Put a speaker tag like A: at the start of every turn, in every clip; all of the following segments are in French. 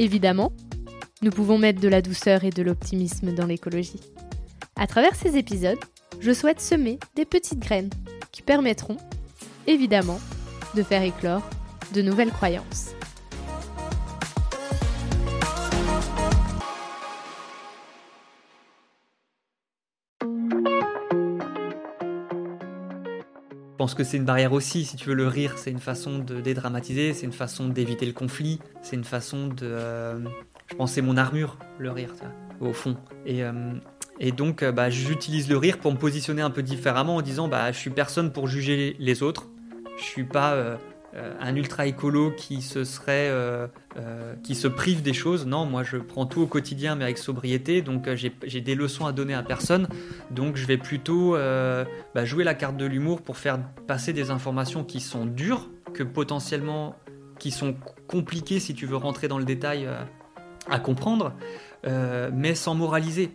A: Évidemment, nous pouvons mettre de la douceur et de l'optimisme dans l'écologie. À travers ces épisodes, je souhaite semer des petites graines qui permettront, évidemment, de faire éclore de nouvelles croyances.
B: Que c'est une barrière aussi, si tu veux, le rire, c'est une façon de dédramatiser, c'est une façon d'éviter le conflit, c'est une façon de... Euh, je pense c'est mon armure, le rire, au fond. Et, euh, et donc, euh, bah, j'utilise le rire pour me positionner un peu différemment en disant, bah, je suis personne pour juger les autres, je suis pas un ultra écolo qui se serait euh, euh, qui se prive des choses. Non, moi je prends tout au quotidien mais avec sobriété, donc j'ai des leçons à donner à personne. Donc je vais plutôt bah, jouer la carte de l'humour pour faire passer des informations qui sont dures, que potentiellement qui sont compliquées si tu veux rentrer dans le détail à comprendre, mais sans moraliser.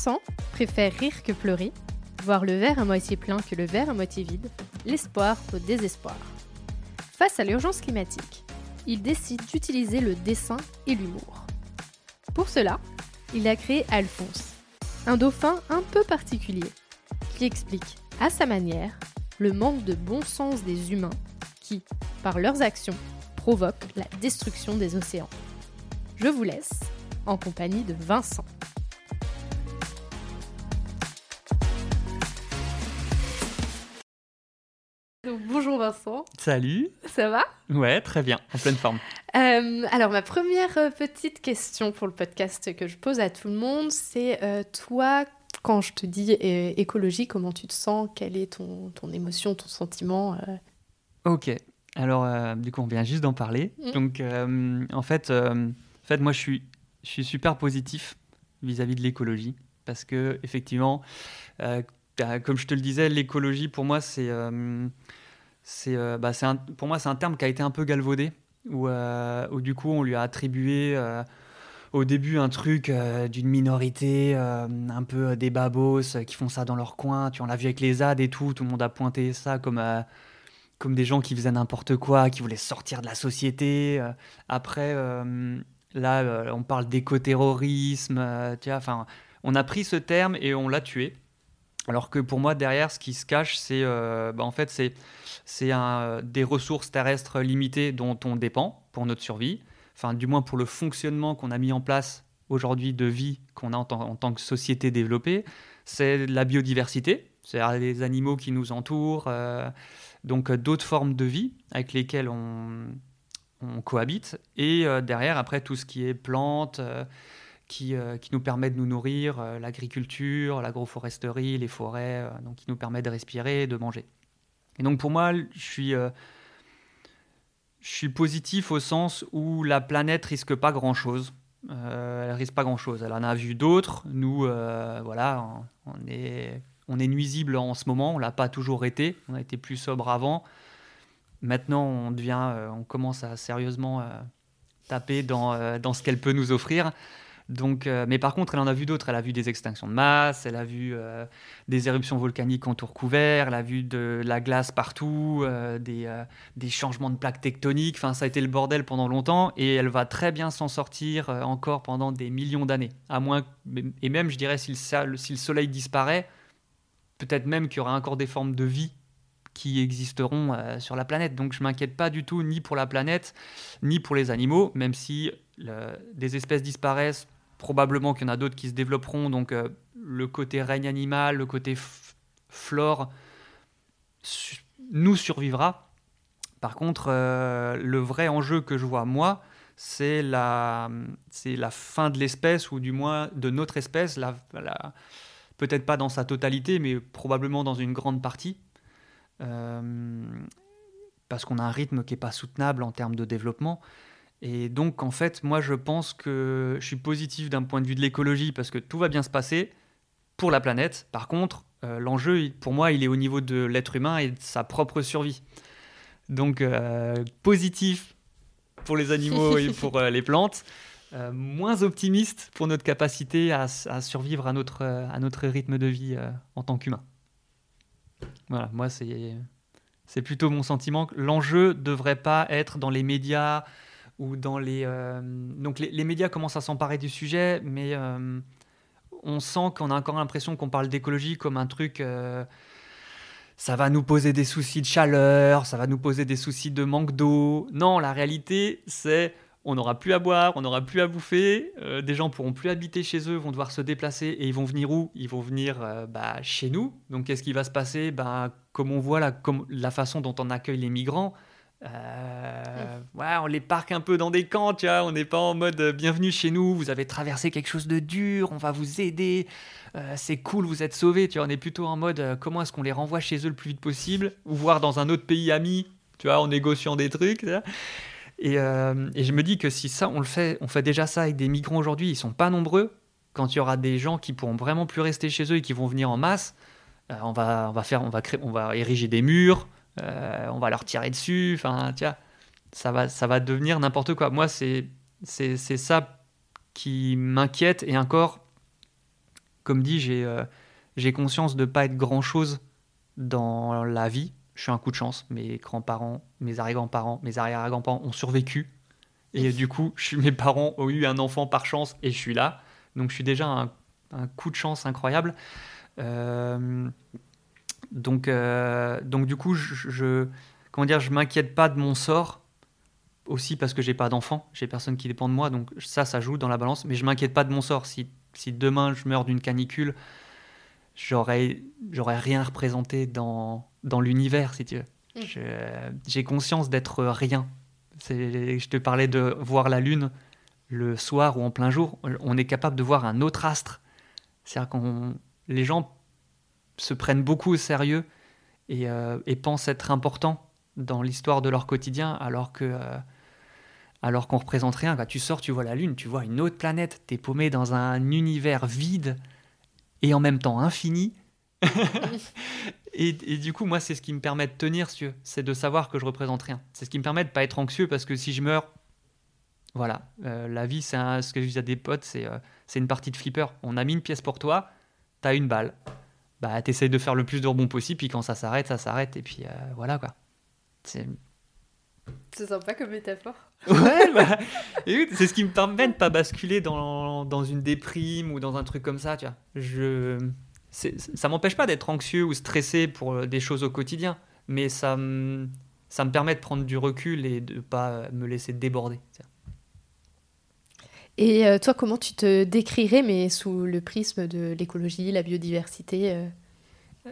A: Vincent préfère rire que pleurer, voir le verre à moitié plein que le verre à moitié vide, l'espoir au désespoir. Face à l'urgence climatique, il décide d'utiliser le dessin et l'humour. Pour cela, il a créé Alphonse, un dauphin un peu particulier, qui explique à sa manière le manque de bon sens des humains qui, par leurs actions, provoquent la destruction des océans. Je vous laisse en compagnie de Vincent.
B: Salut.
A: Ça va?
B: Ouais, très bien, en pleine forme.
A: Euh, alors ma première euh, petite question pour le podcast que je pose à tout le monde, c'est euh, toi, quand je te dis écologie, comment tu te sens? Quelle est ton, ton émotion, ton sentiment
B: Ok, alors du coup on vient juste d'en parler. Mm. Donc en, fait, en fait, moi je suis, je suis super positif vis-à-vis -vis de l'écologie parce que effectivement bah, comme je te le disais, l'écologie, pour moi, c'est, c'est, euh, bah, pour moi, c'est un terme qui a été un peu galvaudé, où, euh, où du coup, on lui a attribué au début un truc d'une minorité, un peu des babos qui font ça dans leur coin. Tu en l'as vu avec les ZAD et tout, tout le monde a pointé ça comme, comme des gens qui faisaient n'importe quoi, qui voulaient sortir de la société. après, là, on parle d'écoterrorisme. tu enfin, on a pris ce terme et on l'a tué. Alors que pour moi, derrière, ce qui se cache, c'est euh, bah, en fait, c'est, des ressources terrestres limitées dont on dépend pour notre survie, enfin, du moins pour le fonctionnement qu'on a mis en place aujourd'hui de vie qu'on a en, tant que société développée. C'est la biodiversité, c'est les animaux qui nous entourent, euh, donc euh, d'autres formes de vie avec lesquelles on cohabite. Et derrière, après, tout ce qui est plantes euh, qui, nous permet de nous nourrir, euh, l'agriculture, l'agroforesterie, les forêts, euh, donc qui nous permet de respirer, de manger. Et donc pour moi, je suis, positif au sens où la planète risque pas grand-chose. elle risque pas grand-chose. Elle en a vu d'autres. Nous, voilà, on, est, on nuisible en ce moment. On l'a pas toujours été. On a été plus sobre avant. Maintenant, on devient, on commence à sérieusement taper dans ce qu'elle peut nous offrir. Donc, euh, mais par contre, elle en a vu d'autres. Elle a vu des extinctions de masse, elle a vu euh, des éruptions volcaniques en tour couvert, elle a vu de la glace partout, euh, des, changements de plaques tectoniques. Enfin, ça a été le bordel pendant longtemps et elle va très bien s'en sortir encore pendant des millions d'années. À moins, et même, je dirais, si le, soleil disparaît, peut-être même qu'il y aura encore des formes de vie qui existeront sur la planète. Donc je m'inquiète pas du tout ni pour la planète, ni pour les animaux, même si des espèces disparaissent probablement qu'il y en a d'autres qui se développeront. Donc euh, le côté règne animal, le côté flore nous survivra. Par contre, euh, le vrai enjeu que je vois moi, c'est la, fin de l'espèce, ou du moins de notre espèce, peut-être pas dans sa totalité, mais probablement dans une grande partie. parce qu'on a un rythme qui n'est pas soutenable en termes de développement. Et donc, en fait, moi, je pense que je suis positif d'un point de vue de l'écologie parce que tout va bien se passer pour la planète. Par contre, euh, l'enjeu, pour moi, il est au niveau de l'être humain et de sa propre survie. Donc, euh, positif pour les animaux et pour euh, les plantes, moins optimiste pour notre capacité à, à survivre à notre, à notre rythme de vie en tant qu'humain. Voilà, moi, c'est, c'est plutôt mon sentiment. L'enjeu ne devrait pas être dans les médias ou dans les... donc, les, médias commencent à s'emparer du sujet, mais on sent qu'on a encore l'impression qu'on parle d'écologie comme un truc. Euh, ça va nous poser des soucis de chaleur, ça va nous poser des soucis de manque d'eau. Non, la réalité, c'est on n'aura plus à boire, on n'aura plus à bouffer, euh, des gens pourront plus habiter chez eux, vont devoir se déplacer et ils vont venir où? Ils vont venir euh, bah, chez nous. Donc qu'est-ce qui va se passer? Bah, Comme on voit la façon dont on accueille les migrants, euh, ouais, on les parque un peu dans des camps, tu vois. On n'est pas en mode euh, bienvenue chez nous, vous avez traversé quelque chose de dur, on va vous aider, euh, c'est cool, vous êtes sauvés, tu vois. On est plutôt en mode comment est-ce qu'on les renvoie chez eux le plus vite possible, ou voir dans un autre pays ami, tu vois, en négociant des trucs. Et, et, je me dis que si ça, on le fait, on fait déjà ça avec des migrants aujourd'hui, ils sont pas nombreux. Quand il y aura des gens qui pourront vraiment plus rester chez eux et qui vont venir en masse, on va, on va faire, on va créer, on va ériger des murs euh, on va leur tirer dessus, enfin, tiens, ça va, ça va devenir n'importe quoi. Moi, c'est, c'est, ça qui m'inquiète, et encore, comme dit, j'ai, euh, j'ai conscience de ne pas être grand-chose dans la vie. Je suis un coup de chance. Mes grands-parents, mes arrière-grands-parents, mes arrière-grands-parents ont survécu. Et du coup, je suis, mes parents ont eu un enfant par chance et je suis là. Donc je suis déjà un, un coup de chance incroyable. Euh, donc, euh, donc du coup, je, je comment dire, je m'inquiète pas de mon sort aussi parce que j'ai pas d'enfant, j'ai personne qui dépend de moi, donc ça, ça joue dans la balance. Mais je m'inquiète pas de mon sort. Si, si demain je meurs d'une canicule, j'aurais, j'aurais rien représenté dans, dans l'univers, si tu veux. Mm. j'ai conscience d'être rien. Je te parlais de voir la lune le soir ou en plein jour. On est capable de voir un autre astre. C'est-à-dire qu'on les gens se prennent beaucoup au sérieux euh, et, pensent être importants dans l'histoire de leur quotidien alors que euh, alors qu'on représente rien. Quand tu sors, tu vois la Lune, tu vois une autre planète, tu es paumé dans un univers vide et en même temps infini. et, du coup, moi, c'est ce qui me permet de tenir, c'est de savoir que je représente rien. C'est ce qui me permet de pas être anxieux parce que si je meurs, voilà, euh, la vie, c'est ce que je dis à des potes, c'est c'est une partie de flipper. On a mis une pièce pour toi, tu as une balle bah, t'essayes de faire le plus de rebonds possible, puis quand ça s'arrête, ça s'arrête, et puis euh, voilà quoi.
A: C'est. C'est sympa comme métaphore.
B: Ouais, bah, c'est ce qui me permet de pas basculer dans, dans, une déprime ou dans un truc comme ça, tu vois. Je, ça m'empêche pas d'être anxieux ou stressé pour euh, des choses au quotidien, mais ça, ça me permet de prendre du recul et de pas me laisser déborder.
A: Et euh, toi, comment tu te décrirais, mais sous le prisme de l'écologie, la biodiversité euh,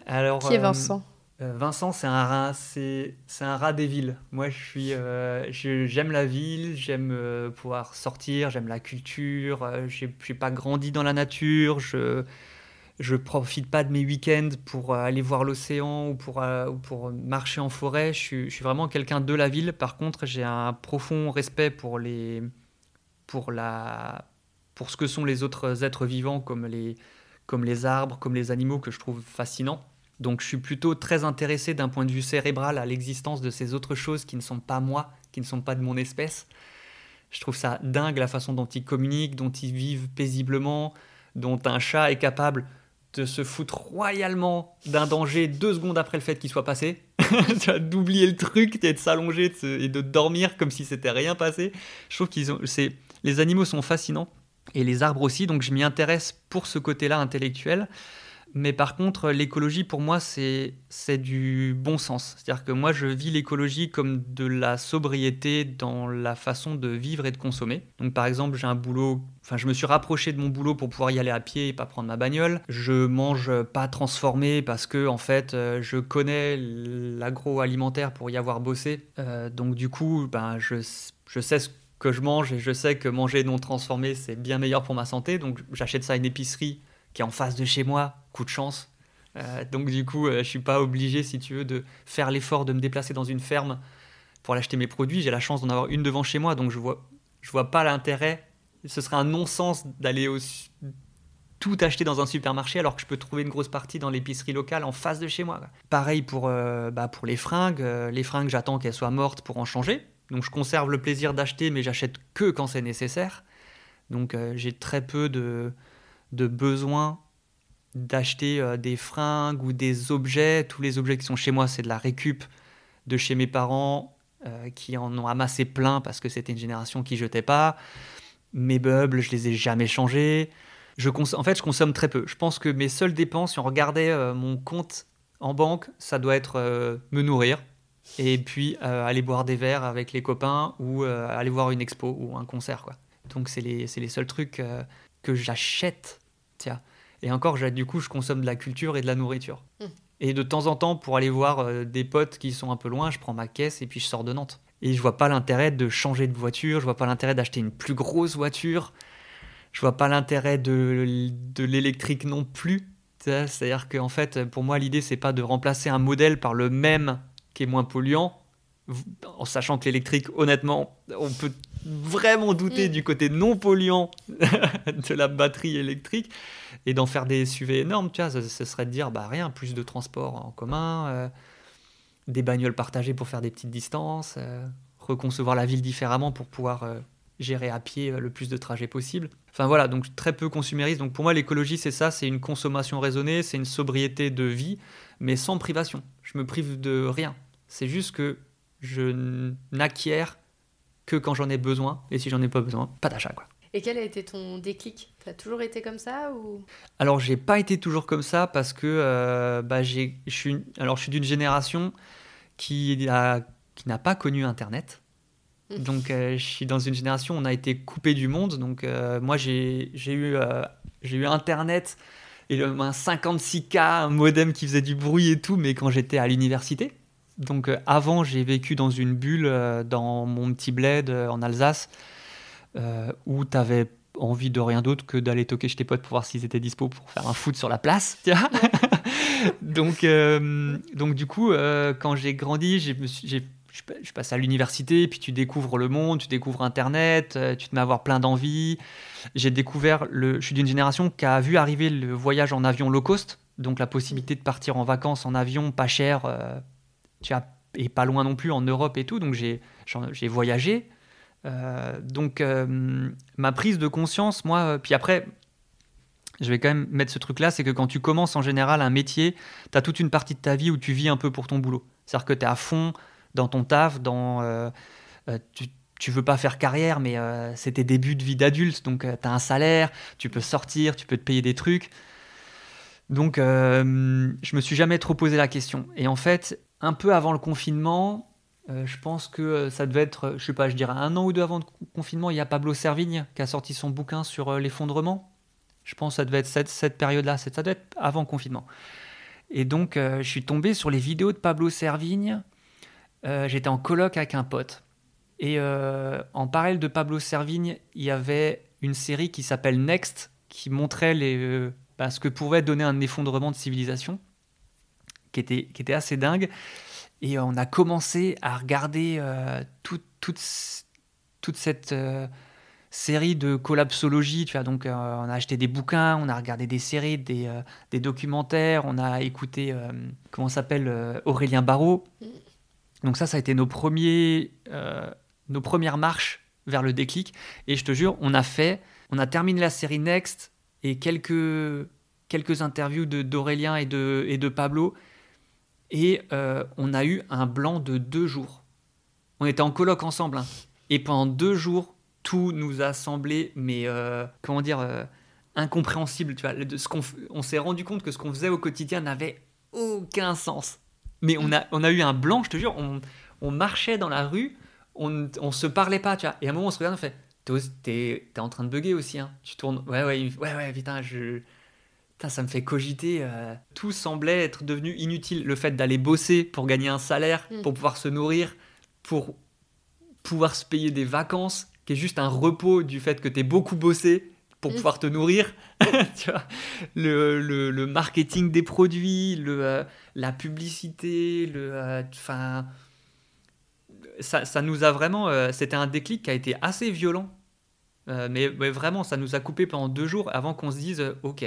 B: Alors,
A: Qui est euh, Vincent?
B: Vincent, c'est un rat, c'est, un rat des villes. Moi, je suis, j'aime la ville, j'aime pouvoir sortir, j'aime la culture. je n'ai pas grandi dans la nature. Je je profite pas de mes week-ends pour aller voir l'océan ou pour, ou pour marcher en forêt. Je suis, je suis vraiment quelqu'un de la ville. Par contre, j'ai un profond respect pour les, pour, la, pour ce que sont les autres êtres vivants comme les, comme les arbres, comme les animaux que je trouve fascinants. Donc je suis plutôt très intéressé d'un point de vue cérébral à l'existence de ces autres choses qui ne sont pas moi, qui ne sont pas de mon espèce. Je trouve ça dingue la façon dont ils communiquent, dont ils vivent paisiblement, dont un chat est capable de se foutre royalement d'un danger deux secondes après le fait qu'il soit passé. d'oublier le truc, de s'allonger et de dormir comme si c'était rien passé. Je trouve qu'ils ont, c'est, les animaux sont fascinants et les arbres aussi, donc je m'y intéresse pour ce côté-là intellectuel. Mais par contre, l'écologie, pour moi, c'est du bon sens. C'est-à-dire que moi, je vis l'écologie comme de la sobriété dans la façon de vivre et de consommer. Donc, par exemple, j'ai un boulot, enfin, je me suis rapproché de mon boulot pour pouvoir y aller à pied et pas prendre ma bagnole. Je mange pas transformé parce que, en fait, euh, je connais l'agroalimentaire pour y avoir bossé. Euh, donc, du coup, ben, je, je sais ce que je mange et je sais que manger non transformé, c'est bien meilleur pour ma santé. Donc j'achète ça à une épicerie qui est en face de chez moi, coup de chance. Euh, donc du coup, je suis pas obligé, si tu veux, de faire l'effort de me déplacer dans une ferme pour acheter mes produits. J'ai la chance d'en avoir une devant chez moi, donc je vois, je vois pas l'intérêt. Ce serait un non-sens d'aller tout acheter dans un supermarché alors que je peux trouver une grosse partie dans l'épicerie locale en face de chez moi. Pareil pour, bah, pour les fringues. les fringues, j'attends qu'elles soient mortes pour en changer. Donc je conserve le plaisir d'acheter, mais j'achète que quand c'est nécessaire. Donc euh, j'ai très peu de, de besoin d'acheter euh, des fringues ou des objets. Tous les objets qui sont chez moi, c'est de la récup de chez mes parents euh, qui en ont amassé plein parce que c'était une génération qui jetait pas. Mes bubbles, je les ai jamais changés. Je en fait, je consomme très peu. Je pense que mes seules dépenses, si on regardait mon compte en banque, ça doit être me nourrir, et puis euh, aller boire des verres avec les copains ou euh, aller voir une expo ou un concert. Quoi. Donc c'est les, les, seuls trucs euh, que j'achète. Tiens. Et encore, du coup, je consomme de la culture et de la nourriture. Hmm. Et de temps en temps, pour aller voir des potes qui sont un peu loin, je prends ma caisse et puis je sors de Nantes. Et je vois pas l'intérêt de changer de voiture, je vois pas l'intérêt d'acheter une plus grosse voiture, je vois pas l'intérêt de, de l'électrique non plus. C'est-à-dire qu'en fait, pour moi, l'idée, c'est pas de remplacer un modèle par le même qui est moins polluant, en sachant que l'électrique, honnêtement, on peut vraiment douter mm. du côté non polluant de la batterie électrique et d'en faire des SUV énormes, tu vois, ce, serait de dire, bah rien, plus de transport en commun, euh, des bagnoles partagées pour faire des petites distances, euh, reconcevoir la ville différemment pour pouvoir euh, gérer à pied le plus de trajets possible. Enfin voilà, donc très peu consumériste. Donc pour moi, l'écologie, c'est ça, c'est une consommation raisonnée, c'est une sobriété de vie, mais sans privation. Je me prive de rien. C'est juste que je n'acquiers que quand j'en ai besoin, et si j'en ai pas besoin, pas d'achat. quoi.
A: Et quel a été ton déclic? Tu as toujours été comme ça ou?
B: Alors, j'ai pas été toujours comme ça parce que euh, bah, je suis, alors, je suis d'une génération qui a, qui n'a pas connu Internet. Mmh. Donc, euh, je suis dans une génération où on a été coupé du monde. Donc, euh, moi, j'ai eu, j'ai eu Internet et un 56K, un modem qui faisait du bruit et tout, mais quand j'étais à l'université. Donc euh, avant, j'ai vécu dans une bulle euh, dans mon petit bled euh, en Alsace où tu avais envie de rien d'autre que d'aller toquer chez tes potes pour voir s'ils étaient dispo pour faire un foot sur la place. donc, donc du coup, quand j'ai grandi, j'ai, je passe à l'université, puis tu découvres le monde, tu découvres Internet, tu te mets à avoir plein d'envies. J'ai découvert, le, je suis d'une génération qui a vu arriver le voyage en avion low cost, donc la possibilité de partir en vacances en avion pas cher tu as, et pas loin non plus en Europe et tout, donc j'ai voyagé. Euh, donc euh, ma prise de conscience, moi, euh, puis après, je vais quand même mettre ce truc-là, c'est que quand tu commences en général un métier, tu as toute une partie de ta vie où tu vis un peu pour ton boulot. C'est-à-dire que tu es à fond dans ton taf, dans, tu, tu veux pas faire carrière, mais c'est tes débuts de vie d'adulte, donc tu as un salaire, tu peux sortir, tu peux te payer des trucs. Donc, je me suis jamais trop posé la question. Et en fait, un peu avant le confinement, euh, je pense que euh, ça devait être, je sais pas, je dirais un an ou deux avant le confinement, il y a Pablo Servigne qui a sorti son bouquin sur euh, l'effondrement. Je pense que ça devait être cette, période-là, ça devait être avant le confinement. Et donc, je suis tombé sur les vidéos de Pablo Servigne. J'étais en colloque avec un pote. Et en parallèle de Pablo Servigne, il y avait une série qui s'appelle Next, qui montrait les, bah, ce que pouvait donner un effondrement de civilisation qui était, qui était assez dingue. Et on a commencé à regarder euh, toute, toute cette euh, série de collapsologie. Tu vois, donc, euh, on a acheté des bouquins, on a regardé des séries, des, des documentaires, on a écouté, comment s'appelle, Aurélien Barraud. Donc ça, ça a été nos, premiers, nos premières marches vers le déclic. Et je te jure, on a fait, on a terminé la série Next et quelques, quelques interviews d'Aurélien et de, et de Pablo. Et euh, on a eu un blanc de deux jours. On était en colloque ensemble. Hein. Et pendant deux jours, tout nous a semblé, mais euh, comment dire, euh, incompréhensible. Tu vois, ce qu'on, on s'est rendu compte que ce qu'on faisait au quotidien n'avait aucun sens. Mais on a, on a eu un blanc, je te jure. On, on marchait dans la rue, on, on se parlait pas, tu vois. Et à un moment, on se regarde, on fait T'es, t'es en train de bugger aussi, hein. Tu tournes. Ouais, ouais, ouais, ouais, putain, je ça me fait cogiter. Euh, tout semblait être devenu inutile. Le fait d'aller bosser pour gagner un salaire, mm. pour pouvoir se nourrir, pour pouvoir se payer des vacances, qui est juste un repos du fait que tu es beaucoup bossé pour pouvoir te nourrir. tu vois le, le, marketing des produits, le, euh, la publicité, le, euh, ça, ça, nous a vraiment. Euh, c'était un déclic qui a été assez violent. Mais, mais, vraiment, ça nous a coupé pendant deux jours avant qu'on se dise Ok.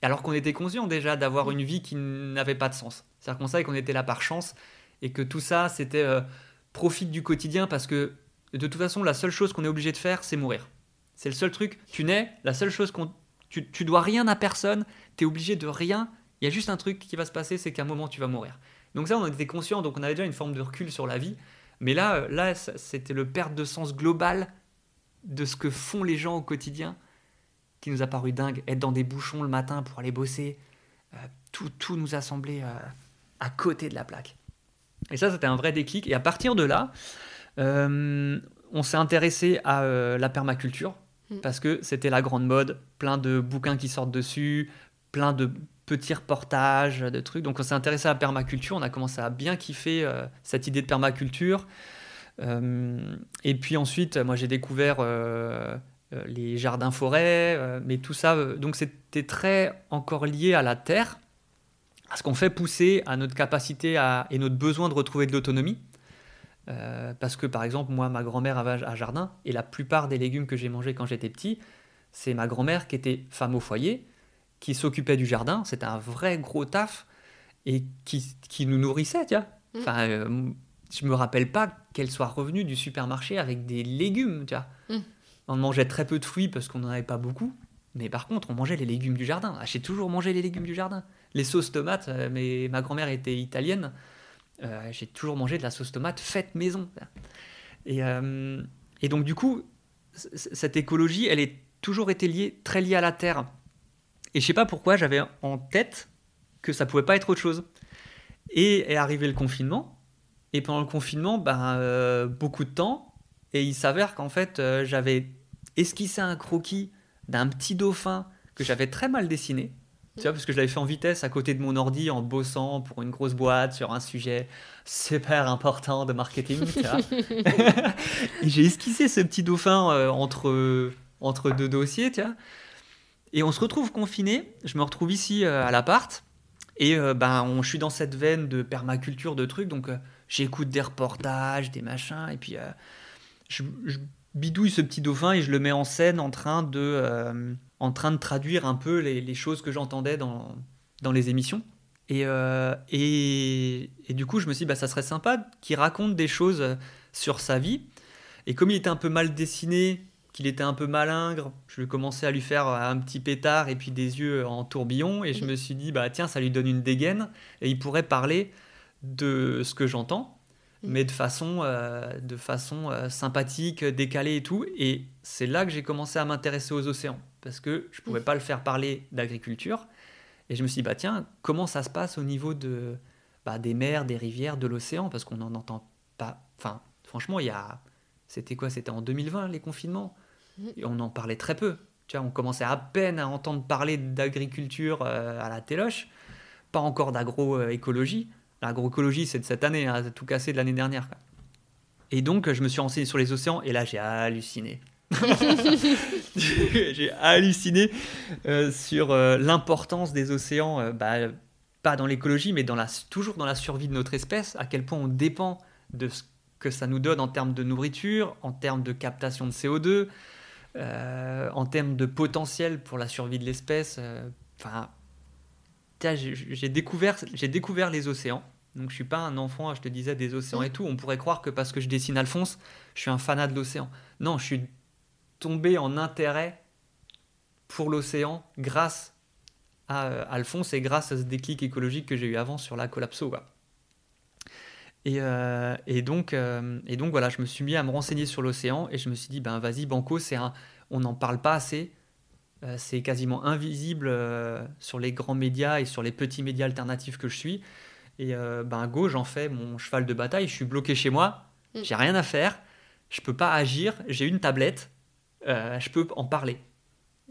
B: Alors qu'on était conscient déjà d'avoir une vie qui n'avait pas de sens. C'est-à-dire qu'on savait qu'on était là par chance et que tout ça, c'était profite du quotidien parce que de toute façon, la seule chose qu'on est obligé de faire, c'est mourir. C'est le seul truc. Tu nais, la seule chose qu'on. Tu, tu dois rien à personne, tu es obligé de rien. Il y a juste un truc qui va se passer, c'est qu'à un moment, tu vas mourir. Donc, ça, on était conscient, donc on avait déjà une forme de recul sur la vie. Mais là, euh, là c'était le perte de sens global de ce que font les gens au quotidien qui nous a paru dingue. Être dans des bouchons le matin pour aller bosser, euh, tout, tout nous a semblé euh, à côté de la plaque. Et ça, c'était un vrai déclic. Et à partir de là, on s'est intéressé à la permaculture. Mm. parce que c'était la grande mode, plein de bouquins qui sortent dessus, plein de petits reportages, de trucs. Donc on s'est intéressé à la permaculture, on a commencé à bien kiffer euh, cette idée de permaculture. Euh, et puis ensuite, moi j'ai découvert euh, les jardins-forêts, mais tout ça, donc c'était très encore lié à la terre, à ce qu'on fait pousser, à notre capacité à, et notre besoin de retrouver de l'autonomie. Euh, parce que par exemple, moi, ma grand-mère avait un jardin, et la plupart des légumes que j'ai mangés quand j'étais petit, c'est ma grand-mère qui était femme au foyer, qui s'occupait du jardin, c'était un vrai gros taf, et qui, qui nous nourrissait, tu vois. Mmh. Enfin, euh, je me rappelle pas qu'elle soit revenue du supermarché avec des légumes, tu vois. Mmh. On mangeait très peu de fruits parce qu'on n'en avait pas beaucoup, mais par contre, on mangeait les légumes du jardin. Ah, j'ai toujours mangé les légumes du jardin. Les sauces tomates, euh, mais ma grand-mère était italienne, j'ai toujours mangé de la sauce tomate faite maison. Et, euh, donc, du coup, cette écologie, elle est toujours été liée, très liée à la terre. Et je sais pas pourquoi j'avais en tête que ça pouvait pas être autre chose. Et est arrivé le confinement. Et pendant le confinement, ben, euh, beaucoup de temps. Et il s'avère qu'en fait, j'avais esquissé un croquis d'un petit dauphin que j'avais très mal dessiné. Tu vois, parce que je l'avais fait en vitesse à côté de mon ordi en bossant pour une grosse boîte sur un sujet super important de marketing. et j'ai esquissé ce petit dauphin euh, entre, entre deux dossiers, tu vois. Et on se retrouve confiné. Je me retrouve ici euh, à l'appart. Et euh, ben, on, je suis dans cette veine de permaculture, de trucs. Donc, j'écoute des reportages, des machins. Et puis, je, je, bidouille ce petit dauphin et je le mets en scène en train de en train de traduire un peu les, choses que j'entendais dans, dans les émissions. Et, euh, et, et, du coup, je me suis dit, bah, ça serait sympa qu'il raconte des choses sur sa vie. Et comme il était un peu mal dessiné, qu'il était un peu malingre, je vais commencer à lui faire un petit pétard et puis des yeux en tourbillon. Et je me suis dit, bah, tiens, ça lui donne une dégaine. Et il pourrait parler de ce que j'entends, mais de façon, euh, de façon euh, sympathique, décalée et tout. Et c'est là que j'ai commencé à m'intéresser aux océans parce que je ne pouvais pas le faire parler d'agriculture. Et je me suis dit, bah tiens, comment ça se passe au niveau de, bah, des mers, des rivières, de l'océan? Parce qu'on n'en entend pas. Enfin, franchement, il y a. C'était quoi? C'était en 2020, les confinements mmh. Et on en parlait très peu. Tu vois, on commençait à peine à entendre parler d'agriculture euh, à la téloche, pas encore d'agroécologie. L'agroécologie, c'est de cette année, hein, tout cassé de l'année dernière. Et donc, je me suis renseigné sur les océans, et là, j'ai halluciné. j'ai halluciné euh, sur euh, l'importance des océans, euh, bah, pas dans l'écologie, mais dans la, toujours dans la survie de notre espèce, à quel point on dépend de ce que ça nous donne en termes de nourriture, en termes de captation de CO2, en termes de potentiel pour la survie de l'espèce. Enfin, j'ai découvert, découvert les océans. Donc je suis pas un enfant, je te disais, des océans et tout. On pourrait croire que parce que je dessine Alphonse, je suis un fanat de l'océan. Non, je suis tombé en intérêt pour l'océan grâce à euh, Alphonse et grâce à ce déclic écologique que j'ai eu avant sur la collapso. Et, euh, et, donc, euh, et donc voilà, je me suis mis à me renseigner sur l'océan et je me suis dit, ben vas-y, Banco, c'est un, on n'en parle pas assez, c'est quasiment invisible sur les grands médias et sur les petits médias alternatifs que je suis. Et ben go, j'en fais mon cheval de bataille, je suis bloqué chez moi, mm. j'ai rien à faire, je peux pas agir, j'ai une tablette, euh, je peux en parler.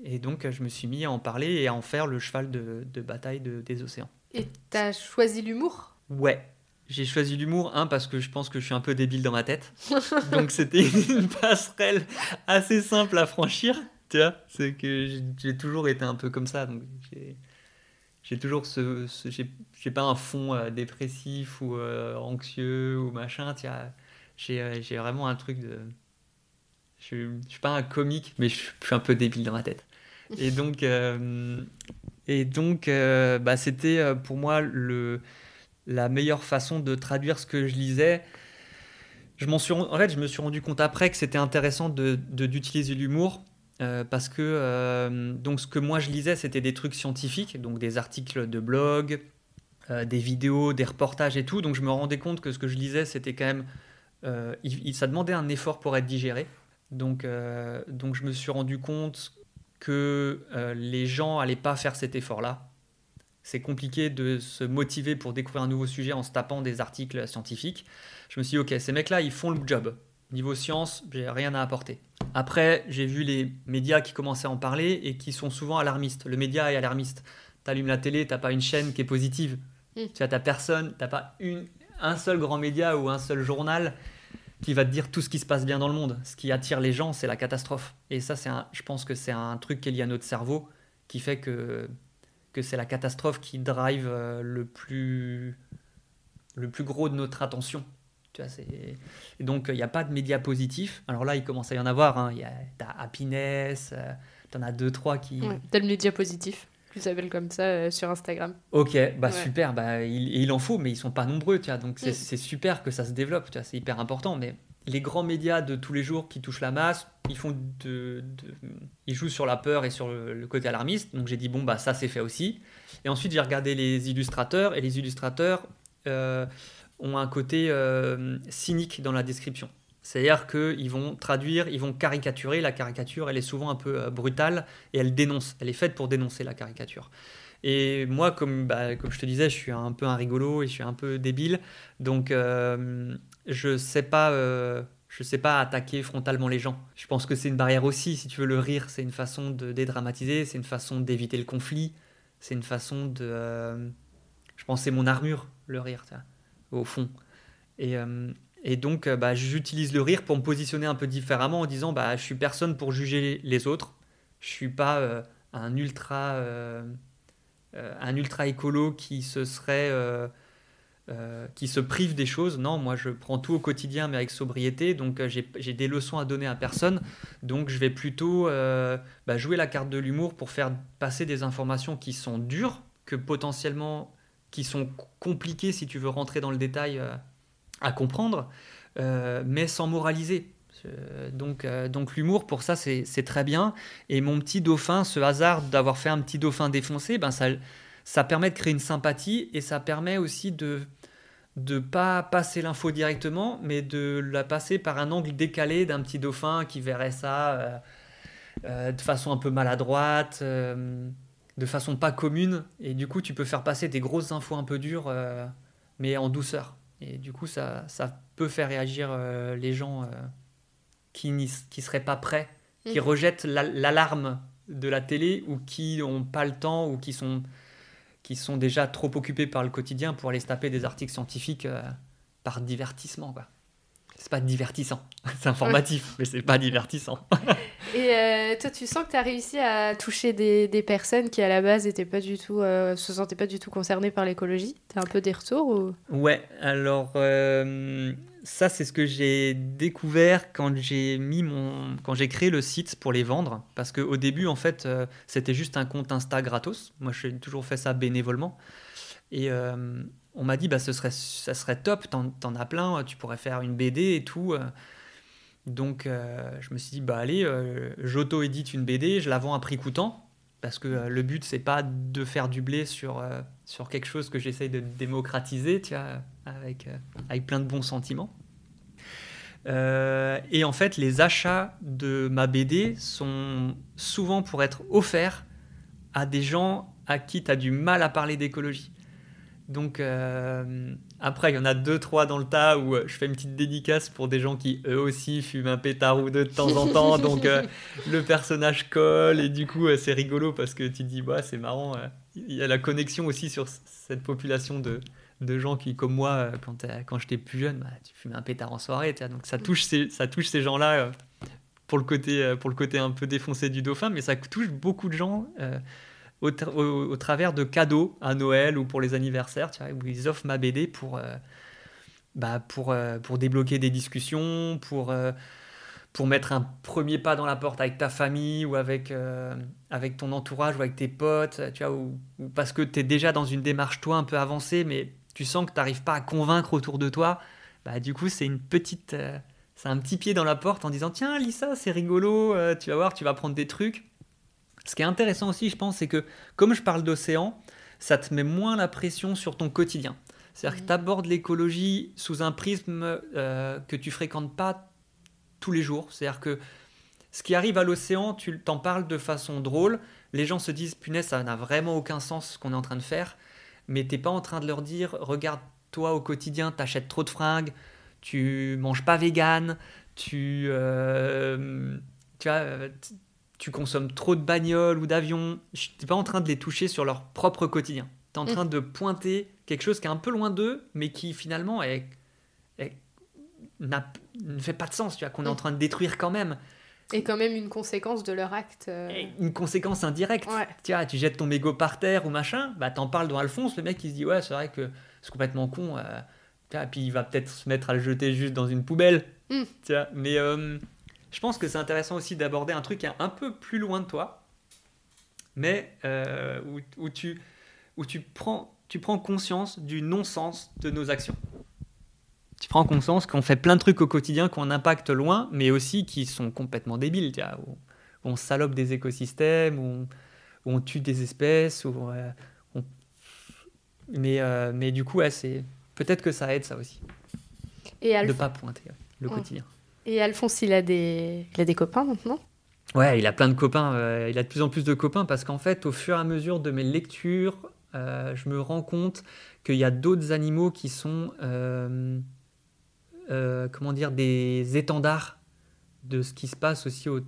B: Et donc, je me suis mis à en parler et à en faire le cheval de, bataille des océans.
A: Et t'as choisi l'humour?
B: Ouais. J'ai choisi l'humour, un, parce que je pense que je suis un peu débile dans ma tête. donc, c'était une passerelle assez simple à franchir. tu vois, c'est que j'ai toujours été un peu comme ça. Donc j'ai toujours ce. j'ai pas un fond euh, dépressif ou euh, anxieux ou machin. J'ai vraiment un truc de. Je, je suis pas un comique, mais je, suis un peu débile dans ma tête. Et donc, et donc bah, c'était pour moi le, la meilleure façon de traduire ce que je lisais je m'en suis, en fait, je me suis rendu compte après que c'était intéressant de, d'utiliser l'humour euh, parce que euh, donc ce que moi je lisais, c'était des trucs scientifiques, donc des articles de blog, euh, des vidéos, des reportages et tout. Donc je me rendais compte que ce que je lisais, c'était quand même, il, ça demandait un effort pour être digéré. Donc, donc je me suis rendu compte que les gens n'allaient pas faire cet effort-là. C'est compliqué de se motiver pour découvrir un nouveau sujet en se tapant des articles scientifiques je me suis dit, ok, ces mecs-là, ils font le job. Niveau science, j'ai rien à apporter. Après, j'ai vu les médias qui commençaient à en parler et qui sont souvent alarmistes. Le média est alarmiste. Tu allumes la télé, t'as pas une chaîne qui est positive. Mm. Tu as ta personne, t'as pas une, un seul grand média ou un seul journal qui va te dire tout ce qui se passe bien dans le monde. Ce qui attire les gens, c'est la catastrophe. Et ça, c'est je pense que c'est un truc qui est lié à notre cerveau qui fait que, que c'est la catastrophe qui drive euh, le plus, le plus gros de notre attention. Tu vois, donc, il n'y a pas de médias positifs. Alors là, il commence à y en avoir. Hein. Tu as Happiness, euh, tu en as deux, trois qui.
A: Ouais, tu as le média positif, tu s'appelle comme ça euh, sur Instagram.
B: Ok, bah super. Bah, il, il, en faut, mais ils sont pas nombreux. Tu vois, donc, mm. c'est super que ça se développe. Tu vois, c'est hyper important. Mais les grands médias de tous les jours qui touchent la masse, ils, font de, ils jouent sur la peur et sur le, côté alarmiste. Donc j'ai dit, bon, bah ça c'est fait aussi. Et ensuite, j'ai regardé les illustrateurs. Et les illustrateurs. Euh, ont un côté euh, cynique dans la description. C'est-à-dire qu'ils vont traduire, ils vont caricaturer. La caricature, elle est souvent un peu euh, brutale et elle dénonce. Elle est faite pour dénoncer la caricature. Et moi, comme, bah, comme je te disais, je suis un peu un rigolo et je suis un peu débile. Donc, euh, je ne sais, pas, je sais pas attaquer frontalement les gens. Je pense que c'est une barrière aussi. Si tu veux, le rire, c'est une façon de dédramatiser, c'est une façon d'éviter le conflit, c'est une façon de... je pense c'est mon armure, le rire au fond. Et, euh, et donc, euh, bah, j'utilise le rire pour me positionner un peu différemment en disant bah, je suis personne pour juger les autres. Je suis pas euh, un ultra un ultra écolo qui se serait qui se prive des choses. Non, moi je prends tout au quotidien mais avec sobriété. Donc j'ai des leçons à donner à personne. Donc je vais plutôt bah, jouer la carte de l'humour pour faire passer des informations qui sont dures que potentiellement qui sont compliqués si tu veux rentrer dans le détail euh, à comprendre, euh, mais sans moraliser. Donc, euh, donc l'humour, pour ça, c'est très bien. Et mon petit dauphin, ce hasard d'avoir fait un petit dauphin défoncé, ben ça, ça permet de créer une sympathie et ça permet aussi de ne pas passer l'info directement, mais de la passer par un angle décalé d'un petit dauphin qui verrait ça de façon un peu maladroite de façon pas commune. Et du coup, tu peux faire passer des grosses infos un peu dures, euh, mais en douceur. Et du coup, ça, ça peut faire réagir euh, les gens euh, qui ne seraient pas prêts, qui mhm. rejettent l'alarme de la télé ou qui n'ont pas le temps ou qui sont, qui sont déjà trop occupés par le quotidien pour aller se taper des articles scientifiques par divertissement. Quoi c'est pas divertissant. C'est informatif, mais c'est pas divertissant.
A: Et euh, toi, tu sens que tu as réussi à toucher des, des, personnes qui, à la base, étaient pas du tout, euh, se sentaient pas du tout concernées par l'écologie? Tu as un peu des retours ou...
B: Ouais, alors euh, ça, c'est ce que j'ai découvert quand j'ai mis mon, quand j'ai créé le site pour les vendre. Parce qu'au début, en fait, c'était juste un compte Insta gratos. Moi, j'ai toujours fait ça bénévolement. Et on m'a dit bah ce serait ça serait top t'en, en as plein tu pourrais faire une BD et tout euh. donc euh, je me suis dit bah allez euh, j'auto édite une BD je la vends à prix coûtant parce que le but c'est pas de faire du blé sur sur quelque chose que j'essaye de démocratiser tu avec avec plein de bons sentiments et en fait les achats de ma BD sont souvent pour être offerts à des gens à qui tu as du mal à parler d'écologie donc euh, après, il y en a deux, trois dans le tas où euh, je fais une petite dédicace pour des gens qui eux aussi fument un pétard ou deux de temps en temps. donc euh, le personnage colle et du coup c'est rigolo parce que tu te dis, bah, c'est marrant. Il y a la connexion aussi sur cette population de, de gens qui, comme moi, quand, quand j'étais plus jeune, bah, tu fumais un pétard en soirée. Donc ça touche ces, ça touche ces gens-là pour, le côté, pour le côté un peu défoncé du dauphin, mais ça touche beaucoup de gens au, travers de cadeaux à Noël ou pour les anniversaires, tu vois, où ils offrent ma BD pour, euh, bah, pour, euh, pour débloquer des discussions, pour, euh, pour mettre un premier pas dans la porte avec ta famille ou avec, avec ton entourage ou avec tes potes, tu vois, ou, parce que tu es déjà dans une démarche, toi, un peu avancée, mais tu sens que tu n'arrives pas à convaincre autour de toi. Bah, du coup, c'est une petite. c'est un petit pied dans la porte en disant Tiens, Lisa, c'est rigolo, tu vas voir, tu vas prendre des trucs. Ce qui est intéressant aussi, je pense, c'est que comme je parle d'océan, ça te met moins la pression sur ton quotidien. C'est-à-dire que tu abordes l'écologie sous un prisme euh, que tu fréquentes pas tous les jours. C'est-à-dire que ce qui arrive à l'océan, tu t'en parles de façon drôle. Les gens se disent, punaise, ça n'a vraiment aucun sens ce qu'on est en train de faire. Mais t'es pas en train de leur dire, regarde, toi au quotidien, t'achètes trop de fringues, tu manges pas vegan, tu, euh, tu vois, euh, tu consommes trop de bagnoles ou d'avions. Tu n'es pas en train de les toucher sur leur propre quotidien. Tu es en mm. train de pointer quelque chose qui est un peu loin d'eux, mais qui finalement est, ne fait pas de sens, tu vois, qu'on est en mm. train de détruire quand même.
A: Et quand même une conséquence de leur acte. Euh.
B: Une conséquence indirecte. Tu, vois, tu jettes ton mégot par terre ou machin, bah t'en parles dans Alphonse, le mec il se dit ouais c'est vrai que c'est complètement con. Euh, puis il va peut-être se mettre à le jeter juste dans une poubelle. Mm. Tu vois, mais euh, je pense que c'est intéressant aussi d'aborder un truc qui est un peu plus loin de toi, mais euh, où, tu, où tu, prends, tu prends conscience du non-sens de nos actions. Tu prends conscience qu'on fait plein de trucs au quotidien qui ont un impact loin, mais aussi qui sont complètement débiles, où, on salope des écosystèmes, où on, tue des espèces, euh, mais, euh, mais du coup, c'est peut-être que ça aide ça aussi. Et De ne pas pointer le quotidien.
A: Et Alphonse, il a des, il a des copains maintenant?
B: Ouais, il a plein de copains. Euh, il a de plus en plus de copains parce qu'en fait, au fur et à mesure de mes lectures, euh, je me rends compte qu'il y a d'autres animaux qui sont, euh, comment dire, des étendards de ce qui se passe aussi au,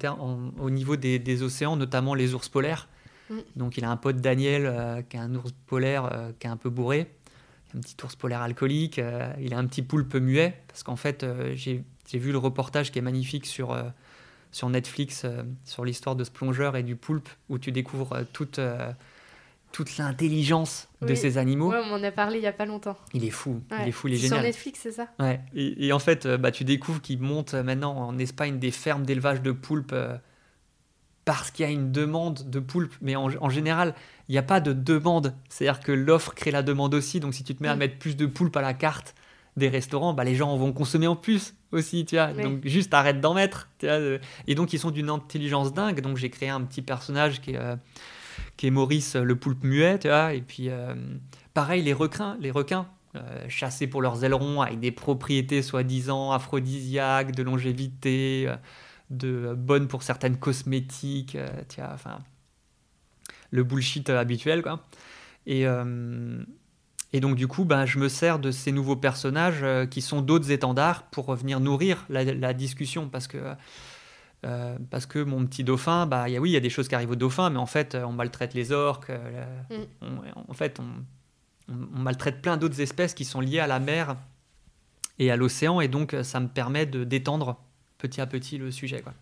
B: au niveau des, des, océans, notamment les ours polaires. Mm. Donc, il a un pote Daniel qui est un ours polaire qui est un peu bourré, un petit ours polaire alcoolique. il a un petit poulpe muet parce qu'en fait, j'ai j'ai vu le reportage qui est magnifique sur, euh, sur Netflix euh, sur l'histoire de ce plongeur et du poulpe, où tu découvres euh, toute, toute l'intelligence de ces animaux.
A: Ouais, on en a parlé il n'y a pas longtemps.
B: Il est fou, il est fou, il est génial.
A: Sur Netflix, c'est ça?
B: Ouais. Et, en fait, bah, tu découvres qu'il monte maintenant en Espagne des fermes d'élevage de poulpes parce qu'il y a une demande de poulpes. Mais en, en général, il n'y a pas de demande. C'est-à-dire que l'offre crée la demande aussi. Donc si tu te mets à mm. mettre plus de poulpes à la carte des restaurants, bah, les gens vont consommer en plus aussi, tu vois. Donc juste arrête d'en mettre, tu vois. Et donc ils sont d'une intelligence dingue. Donc j'ai créé un petit personnage qui est, euh, qui est Maurice le poulpe muet, tu vois. Et puis euh, pareil les requins, les requins. Euh, chassés pour leurs ailerons avec des propriétés soi-disant aphrodisiaques, de longévité, de bonnes pour certaines cosmétiques, tu vois, enfin le bullshit habituel quoi. Et, et donc du coup, ben, je me sers de ces nouveaux personnages euh, qui sont d'autres étendards pour venir nourrir la, discussion parce que euh, parce que mon petit dauphin, bah y a, oui, il y a des choses qui arrivent au dauphin, mais en fait, on maltraite les orques. Euh, mm. en fait, on, maltraite plein d'autres espèces qui sont liées à la mer et à l'océan, et donc ça me permet de d'étendre petit à petit le sujet. Quoi.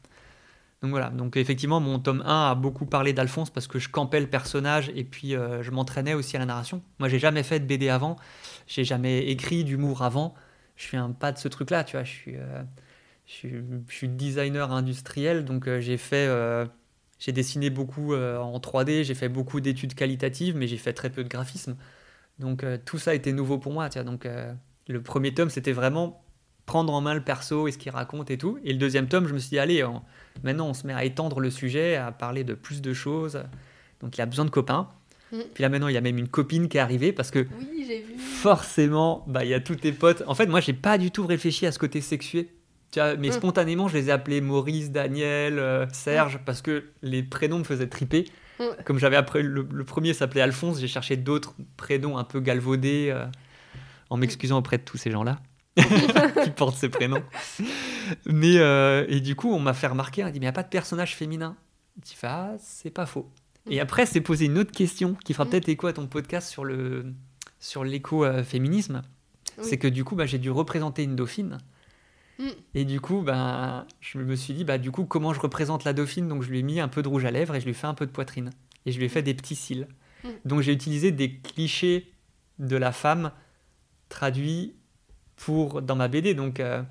B: Donc voilà, donc effectivement, mon tome 1 a beaucoup parlé d'Alphonse parce que je campais le personnage et puis euh, je m'entraînais aussi à la narration. Moi, j'ai jamais fait de BD avant, j'ai jamais écrit d'humour avant. Je suis un pas de ce truc-là, tu vois. Je suis, euh, je, suis, designer industriel, donc euh, j'ai fait, j'ai dessiné beaucoup en 3D, j'ai fait beaucoup d'études qualitatives, mais j'ai fait très peu de graphisme. Donc tout ça était nouveau pour moi, tu vois. Donc le premier tome, c'était vraiment prendre en main le perso et ce qu'il raconte et tout. Et le deuxième tome, je me suis dit, allez, maintenant on se met à étendre le sujet, à parler de plus de choses. Donc il a besoin de copains. Mm. Puis là maintenant, il y a même une copine qui est arrivée parce que
A: oui,
B: forcément, bah, il y a tous tes potes. En fait, moi, j'ai pas du tout réfléchi à ce côté sexué. Tu vois, mais mm. spontanément, je les ai appelés Maurice, Daniel, euh, Serge, mm. parce que les prénoms me faisaient triper. Comme j'avais après, le, premier s'appelait Alphonse, j'ai cherché d'autres prénoms un peu galvaudés, euh, en m'excusant auprès de tous ces gens-là. qui porte ses prénoms. Mais, euh, et du coup, on m'a fait remarquer, on a dit, mais il n'y a pas de personnage féminin. Tu fais, ah, c'est pas faux. Et mm. après, c'est posé une autre question qui fera mm. peut-être écho à ton podcast sur le sur l'éco-féminisme. C'est que du coup, bah, j'ai dû représenter une dauphine. Mm. Et du coup, ben, je me suis dit, bah, du coup, comment je représente la dauphine? Donc, je lui ai mis un peu de rouge à lèvres et je lui ai fait un peu de poitrine. Et je lui ai fait des petits cils. Mm. Donc, j'ai utilisé des clichés de la femme traduits pour, dans ma BD. Donc, euh,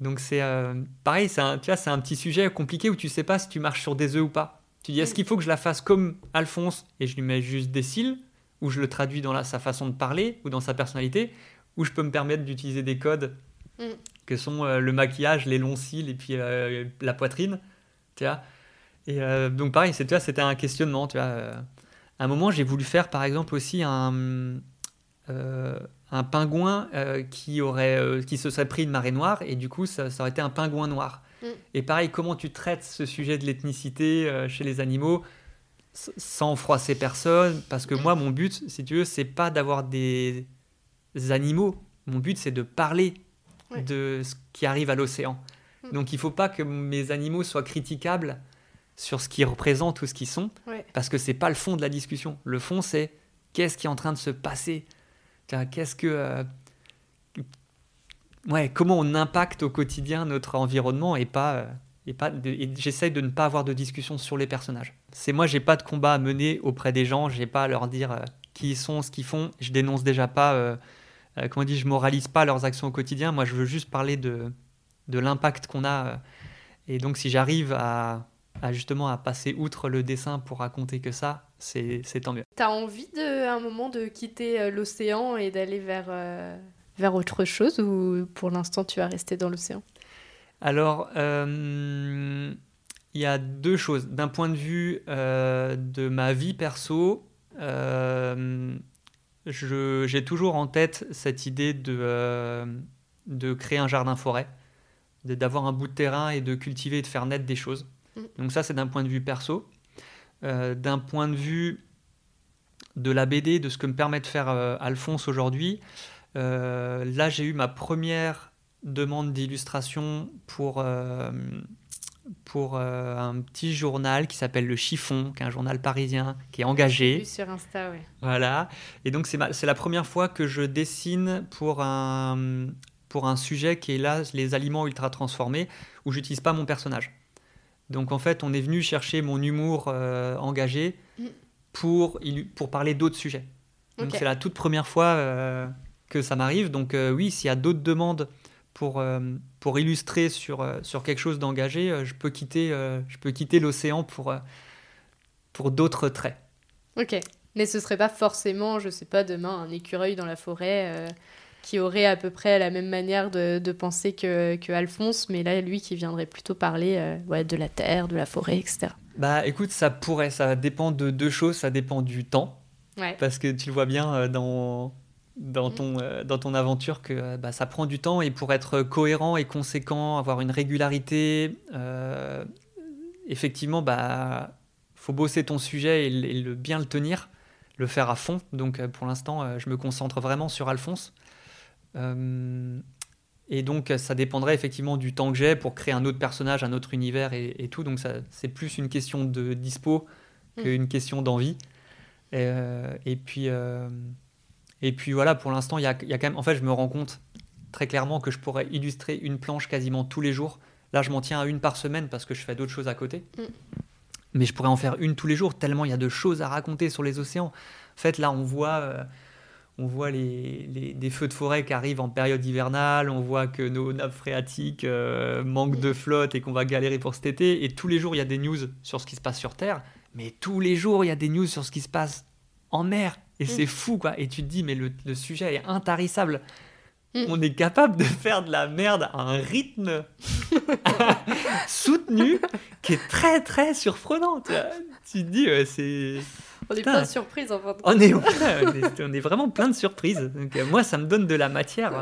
B: donc c'est euh, pareil, c'est un, tu vois, c'est un petit sujet compliqué où tu sais pas si tu marches sur des œufs ou pas. Tu dis, est-ce mm. qu'il faut que je la fasse comme Alphonse et je lui mets juste des cils, ou je le traduis dans la, sa façon de parler ou dans sa personnalité, ou je peux me permettre d'utiliser des codes que sont euh, le maquillage, les longs cils et puis la poitrine. Tu vois et donc pareil, c'était un questionnement. Tu vois. À un moment, j'ai voulu faire par exemple aussi un, un pingouin qui, aurait, qui se serait pris une marée noire et du coup, ça, aurait été un pingouin noir. Mm. Et pareil, comment tu traites ce sujet de l'ethnicité chez les animaux sans froisser personne? Parce que moi, mon but, si tu veux, c'est pas d'avoir des animaux. Mon but, c'est de parler de ce qui arrive à l'océan. Mm. Donc il ne faut pas que mes animaux soient critiquables sur ce qu'ils représentent ou ce qu'ils sont, parce que c'est pas le fond de la discussion. Le fond, c'est qu'est-ce qui est en train de se passer? Qu'est-ce que euh, ouais, comment on impacte au quotidien notre environnement et pas euh, et pas j'essaye de ne pas avoir de discussion sur les personnages. C'est moi, j'ai pas de combat à mener auprès des gens, j'ai pas à leur dire euh, qui ils sont, ce qu'ils font. Je dénonce déjà pas comment on dit, je moralise pas leurs actions au quotidien. Moi, je veux juste parler de, de l'impact qu'on a. Et donc, si j'arrive à, justement à passer outre le dessin pour raconter que ça, c'est tant mieux.
A: Tu as envie de, à un moment de quitter euh, l'océan et d'aller vers, vers autre chose ou pour l'instant tu vas rester dans l'océan?
B: Alors, il y a deux choses. D'un point de vue de ma vie perso, j'ai toujours en tête cette idée de, euh, de créer un jardin-forêt, d'avoir un bout de terrain et de cultiver et de faire naître des choses. Mm. Donc ça, c'est d'un point de vue perso. Euh, d'un point de vue de la BD, de ce que me permet de faire euh, Alphonse aujourd'hui, là, j'ai eu ma première demande d'illustration pour pour euh, un petit journal qui s'appelle Le Chiffon, qui est un journal parisien qui est engagé.
A: sur Insta, oui.
B: Voilà. Et donc, c'est la première fois que je dessine pour un, pour un sujet qui est là, les aliments ultra transformés, où j'utilise pas mon personnage. Donc, en fait, on est venu chercher mon humour euh, engagé mm. pour, pour parler d'autres sujets. Donc, c'est la toute première fois euh, que ça m'arrive. Donc, oui, s'il y a d'autres demandes pour, euh, pour illustrer sur, euh, sur quelque chose d'engagé, euh, je peux quitter, je peux quitter l'océan pour, pour d'autres traits.
A: Ok, mais ce serait pas forcément, je sais pas, demain un écureuil dans la forêt qui aurait à peu près la même manière de, de penser que, que, Alphonse, mais là, lui qui viendrait plutôt parler ouais, de la terre, de la forêt, etc.
B: Bah écoute, ça pourrait, ça dépend de deux choses, ça dépend du temps. Ouais. Parce que tu le vois bien dans, dans mm. ton, euh, dans ton aventure que euh, bah, ça prend du temps et pour être cohérent et conséquent, avoir une régularité, euh, effectivement, bah faut bosser ton sujet et, le, bien le tenir, le faire à fond. Donc pour l'instant, je me concentre vraiment sur Alphonse. Et donc ça dépendrait effectivement du temps que j'ai pour créer un autre personnage, un autre univers et, tout. Donc c'est plus une question de dispo mm. qu'une question d'envie. Et, et, puis et puis voilà, pour l'instant, il y a, y a, quand même. En fait, je me rends compte très clairement que je pourrais illustrer une planche quasiment tous les jours. Là, je m'en tiens à une par semaine parce que je fais d'autres choses à côté. Mm. Mais je pourrais en faire une tous les jours, tellement il y a de choses à raconter sur les océans. En fait, là, on voit. Euh, on voit les, les, des feux de forêt qui arrivent en période hivernale, on voit que nos nappes phréatiques euh, manquent de flotte et qu'on va galérer pour cet été. Et tous les jours, il y a des news sur ce qui se passe sur Terre, mais tous les jours, il y a des news sur ce qui se passe en mer. Et mm. c'est fou, quoi. Et tu te dis, mais le, sujet est intarissable. Mm. On est capable de faire de la merde à un rythme soutenu qui est très, très surprenant. Tu, te dis, c'est.
A: On est plein de surprises, en fait.
B: On est, on est, vraiment plein de surprises. Donc, euh, moi, ça me donne de la matière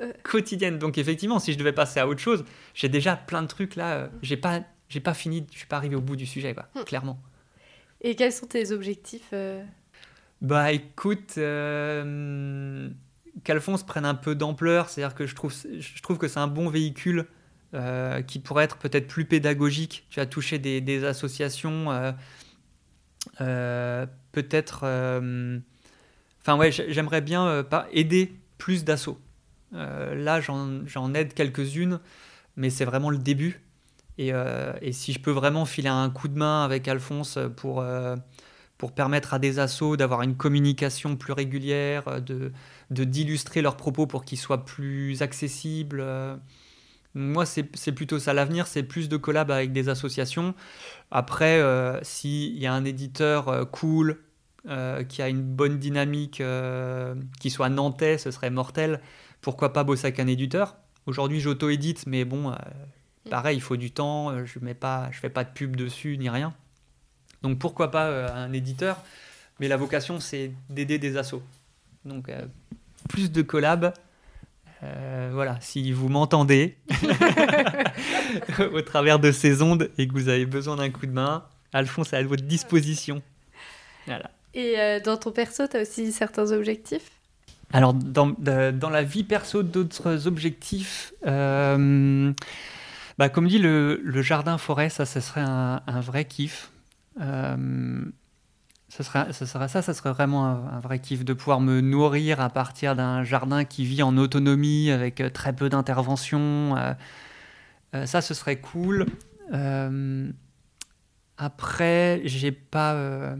B: euh, quotidienne. Donc, effectivement, si je devais passer à autre chose, j'ai déjà plein de trucs là. Euh, j'ai pas, j'ai pas fini, je suis pas arrivé au bout du sujet, quoi, mm. clairement.
A: Et quels sont tes objectifs
B: bah écoute, euh, qu'Alphonse prenne un peu d'ampleur, c'est-à-dire que je trouve, je trouve que c'est un bon véhicule euh, qui pourrait être peut-être plus pédagogique. Tu as touché des, des associations, peut-être. Enfin ouais, j'aimerais bien pas aider plus d'assauts. là, j'en aide quelques-unes, mais c'est vraiment le début. Et, et, si je peux vraiment filer un coup de main avec Alphonse pour, pour permettre à des assos d'avoir une communication plus régulière, de d'illustrer leurs propos pour qu'ils soient plus accessibles, moi, c'est plutôt ça l'avenir, c'est plus de collab avec des associations. Après, euh, s'il y a un éditeur euh, cool, euh, qui a une bonne dynamique, qui soit nantais, ce serait mortel. Pourquoi pas bosser avec un éditeur? Aujourd'hui, j'auto-édite, mais bon, mm. pareil, il faut du temps, je ne fais pas de pub dessus ni rien. Donc pourquoi pas un éditeur? Mais la vocation, c'est d'aider des assos. Donc plus de collab, euh, voilà, si vous m'entendez au travers de ces ondes et que vous avez besoin d'un coup de main, Alphonse est à votre disposition.
A: Voilà. Et euh, dans ton perso, tu as aussi certains objectifs?
B: Alors, dans, dans, la vie perso, d'autres objectifs, euh, bah, comme dit, le, le jardin-forêt, ça, ça serait un, un vrai kiff. Ça serait, ça serait ça, ça serait vraiment un, vrai kiff de pouvoir me nourrir à partir d'un jardin qui vit en autonomie avec euh, très peu d'intervention. Euh, euh, ça, ce serait cool. après, j'ai pas,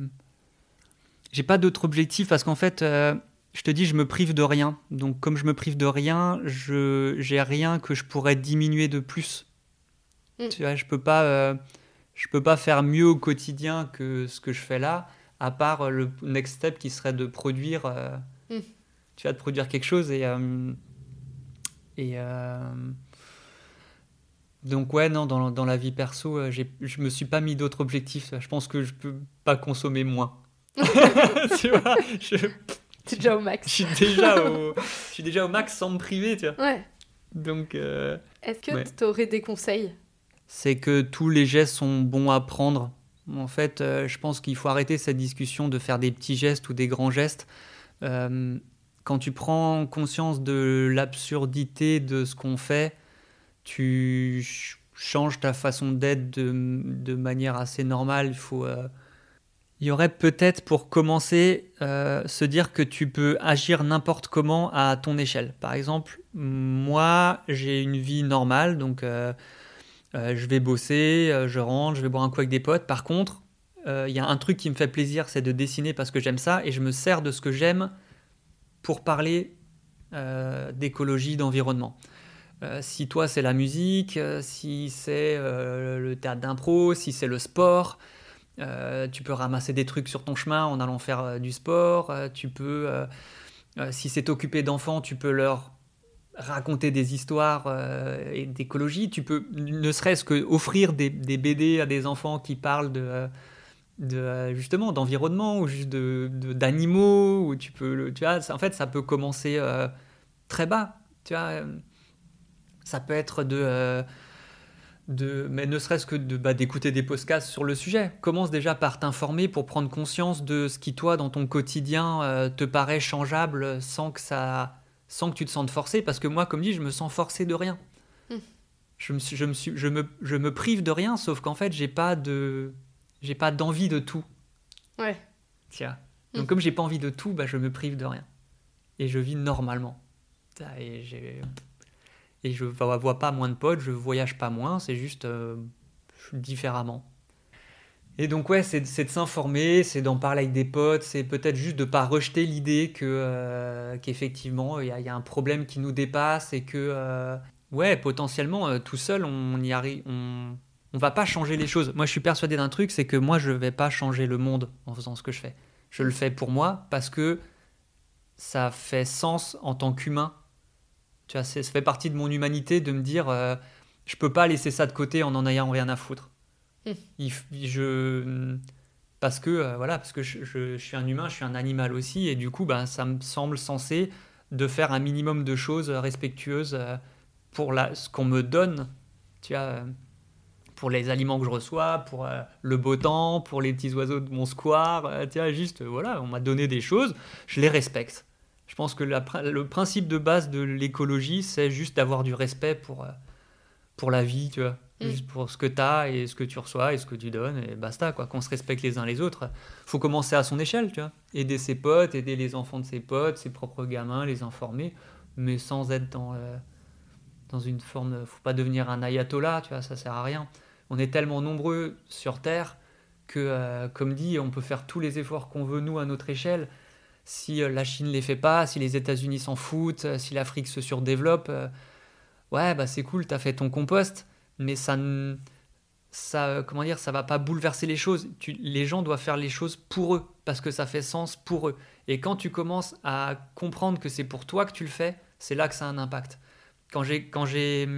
B: j'ai pas d'autres objectifs parce qu'en fait, je te dis, je me prive de rien. Donc, comme je me prive de rien, je j'ai rien que je pourrais diminuer de plus. Mm. Tu vois, je peux pas, je peux pas faire mieux au quotidien que ce que je fais là à part euh, le next step qui serait de produire, euh, hmm. tu vas de produire quelque chose et euh, et donc ouais non dans, dans la vie perso je me suis pas mis d'autres objectifs. Je pense que je peux pas consommer moins. Tu vois
A: je... déjà au max.
B: je suis déjà au je suis déjà au max sans me priver tu vois.
A: Ouais.
B: Donc
A: est-ce que tu aurais des conseils?
B: C'est que tous les gestes sont bons à prendre en fait, euh, je pense qu'il faut arrêter cette discussion de faire des petits gestes ou des grands gestes. Euh, quand tu prends conscience de l'absurdité de ce qu'on fait, tu changes ta façon d'être de, manière assez normale. Il faut. Euh, il y aurait peut-être pour commencer se dire que tu peux agir n'importe comment à ton échelle. Par exemple, moi j'ai une vie normale, donc je vais bosser, euh, je rentre, je vais boire un coup avec des potes. Par contre, euh, il y a un truc qui me fait plaisir, c'est de dessiner parce que j'aime ça et je me sers de ce que j'aime pour parler d'écologie, d'environnement. si toi c'est la musique, si c'est le théâtre d'impro, si c'est le sport, tu peux ramasser des trucs sur ton chemin en allant faire du sport. tu peux, si c'est t'occuper d'enfants, tu peux leur raconter des histoires euh, et d'écologie. Tu peux ne serait-ce que offrir des, BD à des enfants qui parlent de, de justement d'environnement ou de, d'animaux. Ou tu peux, tu vois, en fait, ça peut commencer euh, très bas. Tu vois, ça peut être de euh, de, mais ne serait-ce que de, bah, d'écouter des podcasts sur le sujet. Commence déjà par t'informer pour prendre conscience de ce qui, toi, dans ton quotidien, te paraît changeable sans que ça sans que tu te sentes forcé, parce que moi, comme dit, je me sens forcé de rien. Hmm. Je, me, je, me suis, je, me, je me prive de rien, sauf qu'en fait, j'ai pas de j'ai pas d'envie de tout.
A: Ouais.
B: Tiens. Hmm. Donc, comme j'ai pas envie de tout, bah, je me prive de rien. Et je vis normalement. Et, et je vois pas moins de potes, je voyage pas moins, c'est juste euh, différemment. Et donc ouais, c'est de s'informer, c'est d'en parler avec des potes, c'est peut-être juste de pas rejeter l'idée que euh, qu'effectivement il y, a un problème qui nous dépasse et que euh, ouais potentiellement euh, tout seul on y arrive, on on va pas changer les choses. Moi je suis persuadé d'un truc, c'est que moi je vais pas changer le monde en faisant ce que je fais. Je le fais pour moi parce que ça fait sens en tant qu'humain. Tu vois, ça fait partie de mon humanité de me dire je peux pas laisser ça de côté en en ayant rien à foutre. Je, parce que euh, voilà, parce que je, suis un humain, je suis un animal aussi, et du coup, ben, ça me semble censé de faire un minimum de choses respectueuses euh, pour la, ce qu'on me donne, tu vois, euh, pour les aliments que je reçois, pour le beau temps, pour les petits oiseaux de mon square, tu vois, juste voilà, on m'a donné des choses, je les respecte. Je pense que le principe de base de l'écologie, c'est juste d'avoir du respect pour, pour la vie, tu vois. Mm. juste pour ce que tu as et ce que tu reçois et ce que tu donnes et basta quoi qu'on se respecte les uns les autres faut commencer à son échelle tu vois aider ses potes aider les enfants de ses potes ses propres gamins les informer mais sans être dans, euh, dans une forme. Faut pas devenir un ayatollah, tu vois, ça sert à rien. On est tellement nombreux sur Terre que, euh, comme dit, on peut faire tous les efforts qu'on veut, nous, à notre échelle. Si euh, la Chine les fait pas, si les États-Unis s'en foutent, si l'Afrique se surdéveloppe, ouais, bah c'est cool, tu as fait ton compost, mais ça ne ça, comment dire, ça va pas bouleverser les choses. les gens doivent faire les choses pour eux, parce que ça fait sens pour eux. Et quand tu commences à comprendre que c'est pour toi que tu le fais, c'est là que ça a un impact. Quand j'ai, quand j'ai,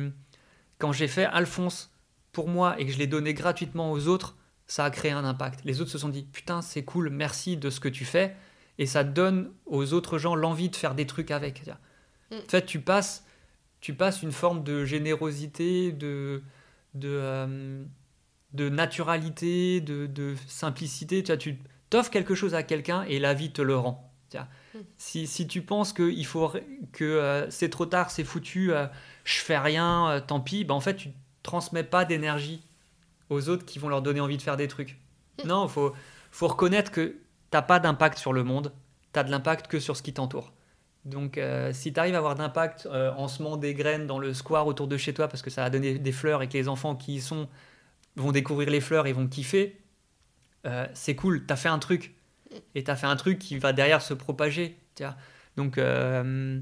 B: quand j'ai fait Alphonse pour moi et que je l'ai donné gratuitement aux autres, ça a créé un impact. Les autres se sont dit, putain, c'est cool, merci de ce que tu fais. Et ça donne aux autres gens l'envie de faire des trucs avec. Mm. En fait, tu passes, tu passes une forme de générosité, de, de, euh, de naturalité, de, simplicité. Tu, vois, tu t'offres quelque chose à quelqu'un et la vie te le rend. Hmm. Si, tu penses que, il faut, que euh, c'est trop tard, c'est foutu, euh, je fais rien, euh, tant pis, ben en fait, tu transmets pas d'énergie aux autres qui vont leur donner envie de faire des trucs. Hmm. Non, il faut, faut reconnaître que t'as pas d'impact sur le monde, tu as de l'impact que sur ce qui t'entoure. Donc, si tu arrives à avoir d'impact en semant des graines dans le square autour de chez toi parce que ça va donner des fleurs et que les enfants qui y sont vont découvrir les fleurs et vont kiffer, euh, c'est cool, t'as fait un truc. Et t'as fait un truc qui va derrière se propager. Donc, euh,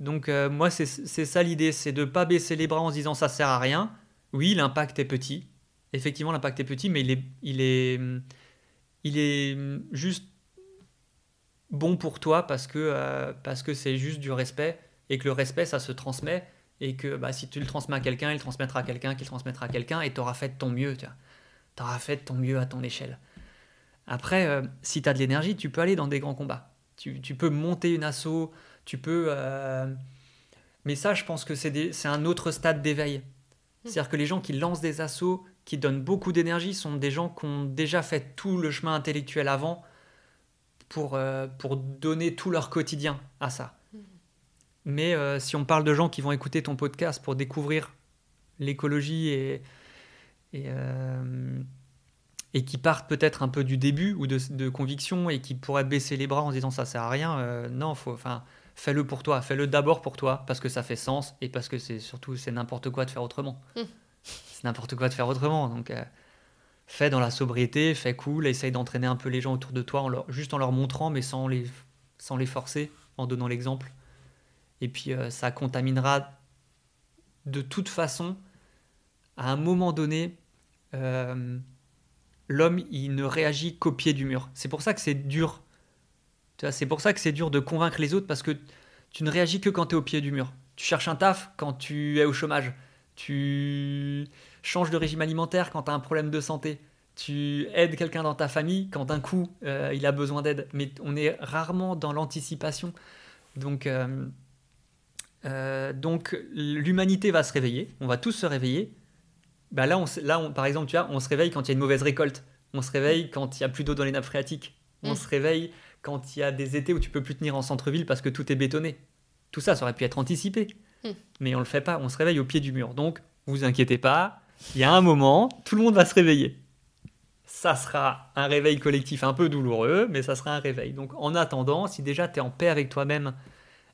B: donc euh, moi, c'est ça l'idée, c'est de pas baisser les bras en se disant ça sert à rien. Oui, l'impact est petit. Effectivement, l'impact est petit, mais il est, il est, il est juste bon pour toi parce que parce que c'est juste du respect et que le respect, ça se transmet et que bah, si tu le transmets à quelqu'un, il transmettra à quelqu'un, qui le transmettra à quelqu'un, et tu auras fait ton mieux. Tu auras fait ton mieux à ton échelle. Après, euh, si tu as de l'énergie, tu peux aller dans des grands combats. Tu, tu peux monter une asso, tu peux... Euh, mais ça, je pense que c'est un autre stade d'éveil. Hmm. C'est-à-dire que les gens qui lancent des assauts, qui donnent beaucoup d'énergie, sont des gens qui ont déjà fait tout le chemin intellectuel avant pour, euh, pour donner tout leur quotidien à ça. Mais euh, si on parle de gens qui vont écouter ton podcast pour découvrir l'écologie et, et, euh, et, qui partent peut-être un peu du début ou de, de, conviction et qui pourraient baisser les bras en se disant ça sert à rien, non, faut, enfin, fais-le pour toi, fais-le d'abord pour toi parce que ça fait sens et parce que c'est surtout c'est n'importe quoi de faire autrement. Mmh. C'est n'importe quoi de faire autrement, donc fais dans la sobriété, fais cool, essaye d'entraîner un peu les gens autour de toi juste en leur montrant mais sans les, sans les forcer, en donnant l'exemple et puis euh, ça contaminera de toute façon. À un moment donné, euh, l'homme, il ne réagit qu'au pied du mur. C'est pour ça que c'est dur. C'est pour ça que c'est dur de convaincre les autres parce que tu ne réagis que quand tu es au pied du mur. Tu cherches un taf quand tu es au chômage. Tu changes de régime alimentaire quand tu as un problème de santé. Tu aides quelqu'un dans ta famille quand d'un coup euh, il a besoin d'aide. Mais on est rarement dans l'anticipation. Donc, euh, donc l'humanité va se réveiller, on va tous se réveiller. Bah là, on, là par exemple, tu vois, on se réveille quand il y a une mauvaise récolte. On se réveille quand il y a plus d'eau dans les nappes phréatiques. On mm. se réveille quand il y a des étés où tu peux plus tenir en centre-ville parce que tout est bétonné. Tout ça, ça aurait pu être anticipé. Mm. Mais on le fait pas, on se réveille au pied du mur. Donc, vous inquiétez pas, il y a un moment, tout le monde va se réveiller. Ça sera un réveil collectif un peu douloureux, mais ça sera un réveil. Donc, en attendant, si déjà tu es en paix avec toi-même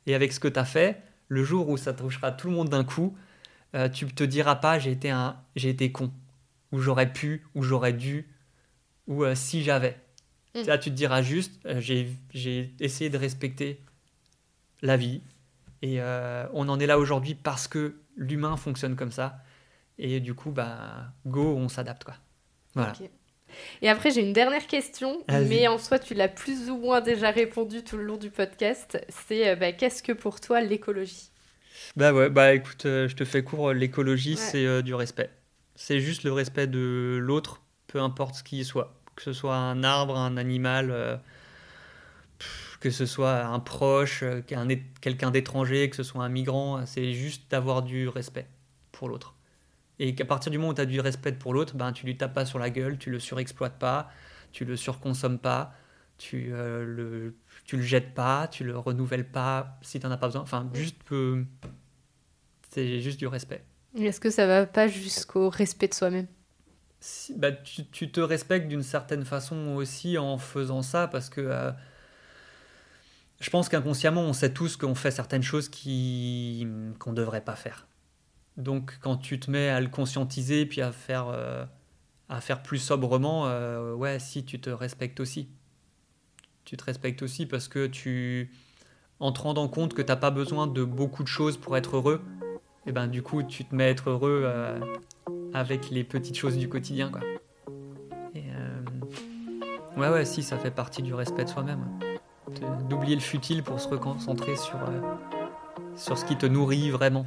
B: et avec ce que tu as fait, le jour où ça touchera tout le monde d'un coup, euh, tu te diras pas j'ai été un j'ai été con ou j'aurais pu ou j'aurais dû ou euh, si j'avais. Mm. Là tu te diras juste euh, j'ai essayé de respecter la vie et on en est là aujourd'hui parce que l'humain fonctionne comme ça et du coup bah go on s'adapte quoi. Voilà.
A: Et après, j'ai une dernière question, mais en soi, tu l'as plus ou moins déjà répondu tout le long du podcast. C'est euh, bah, qu'est-ce que pour toi l'écologie?
B: Bah ouais, bah écoute, euh, je te fais court. L'écologie, c'est euh, du respect. C'est juste le respect de l'autre, peu importe ce qu'il soit. Que ce soit un arbre, un animal, que ce soit un proche, quelqu'un d'étranger, que ce soit un migrant. C'est juste d'avoir du respect pour l'autre. Et qu'à partir du moment où tu as du respect pour l'autre, ben, tu lui tapes pas sur la gueule, tu le surexploites pas, tu le surconsommes pas, tu, euh, le, tu le jettes pas, tu le renouvelles pas si tu n'en as pas besoin. Enfin, juste. Euh, c'est juste du respect.
A: Est-ce que ça va pas jusqu'au respect de soi-même?
B: Bah, tu, tu, te respectes d'une certaine façon aussi en faisant ça parce que. Euh, je pense qu'inconsciemment, on sait tous qu'on fait certaines choses qui qu'on ne devrait pas faire. Donc quand tu te mets à le conscientiser puis à faire, euh, à faire plus sobrement, euh, ouais, si tu te respectes aussi. Tu te respectes aussi parce que tu, en te rendant compte que tu n'as pas besoin de beaucoup de choses pour être heureux, et eh ben du coup tu te mets à être heureux euh, avec les petites choses du quotidien quoi. ouais ouais si ça fait partie du respect de soi-même. D'oublier le futile pour se reconcentrer sur, sur ce qui te nourrit vraiment.